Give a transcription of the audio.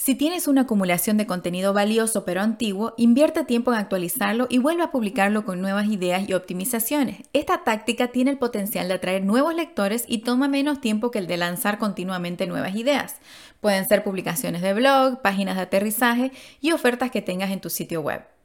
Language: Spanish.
Si tienes una acumulación de contenido valioso pero antiguo, invierte tiempo en actualizarlo y vuelve a publicarlo con nuevas ideas y optimizaciones. Esta táctica tiene el potencial de atraer nuevos lectores y toma menos tiempo que el de lanzar continuamente nuevas ideas. Pueden ser publicaciones de blog, páginas de aterrizaje y ofertas que tengas en tu sitio web.